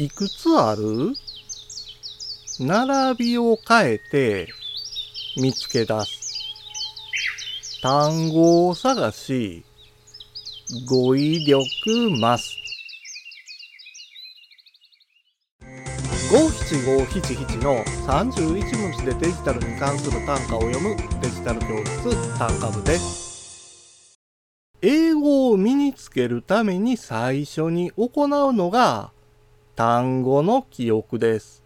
いくつある？並びを変えて見つけ出す。単語を探し、語彙力増す。五七五七七の31文字でデジタルに関する単価を読むデジタル教室単価部です。英語を身につけるために最初に行うのが単語の記憶です。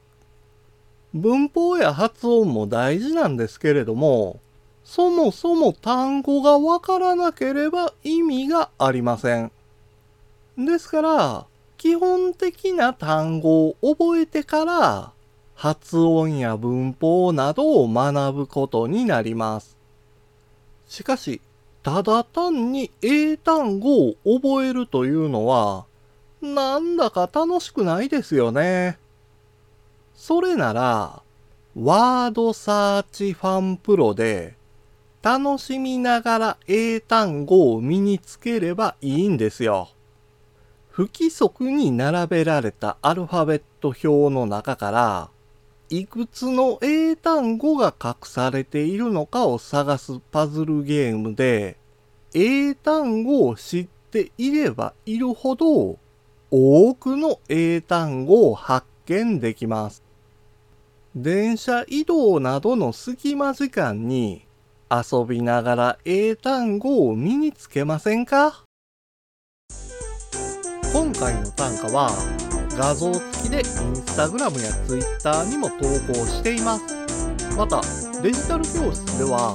文法や発音も大事なんですけれども、そもそも単語がわからなければ意味がありません。ですから、基本的な単語を覚えてから、発音や文法などを学ぶことになります。しかし、ただ単に英単語を覚えるというのは、なんだか楽しくないですよね。それなら、ワードサーチファンプロで、楽しみながら英単語を身につければいいんですよ。不規則に並べられたアルファベット表の中から、いくつの英単語が隠されているのかを探すパズルゲームで、英単語を知っていればいるほど、多くの英単語を発見できます。電車移動などの隙間時間に遊びながら英単語を身につけませんか？今回の単価は画像付きでインスタグラムやツイッターにも投稿しています。また、デジタル教室では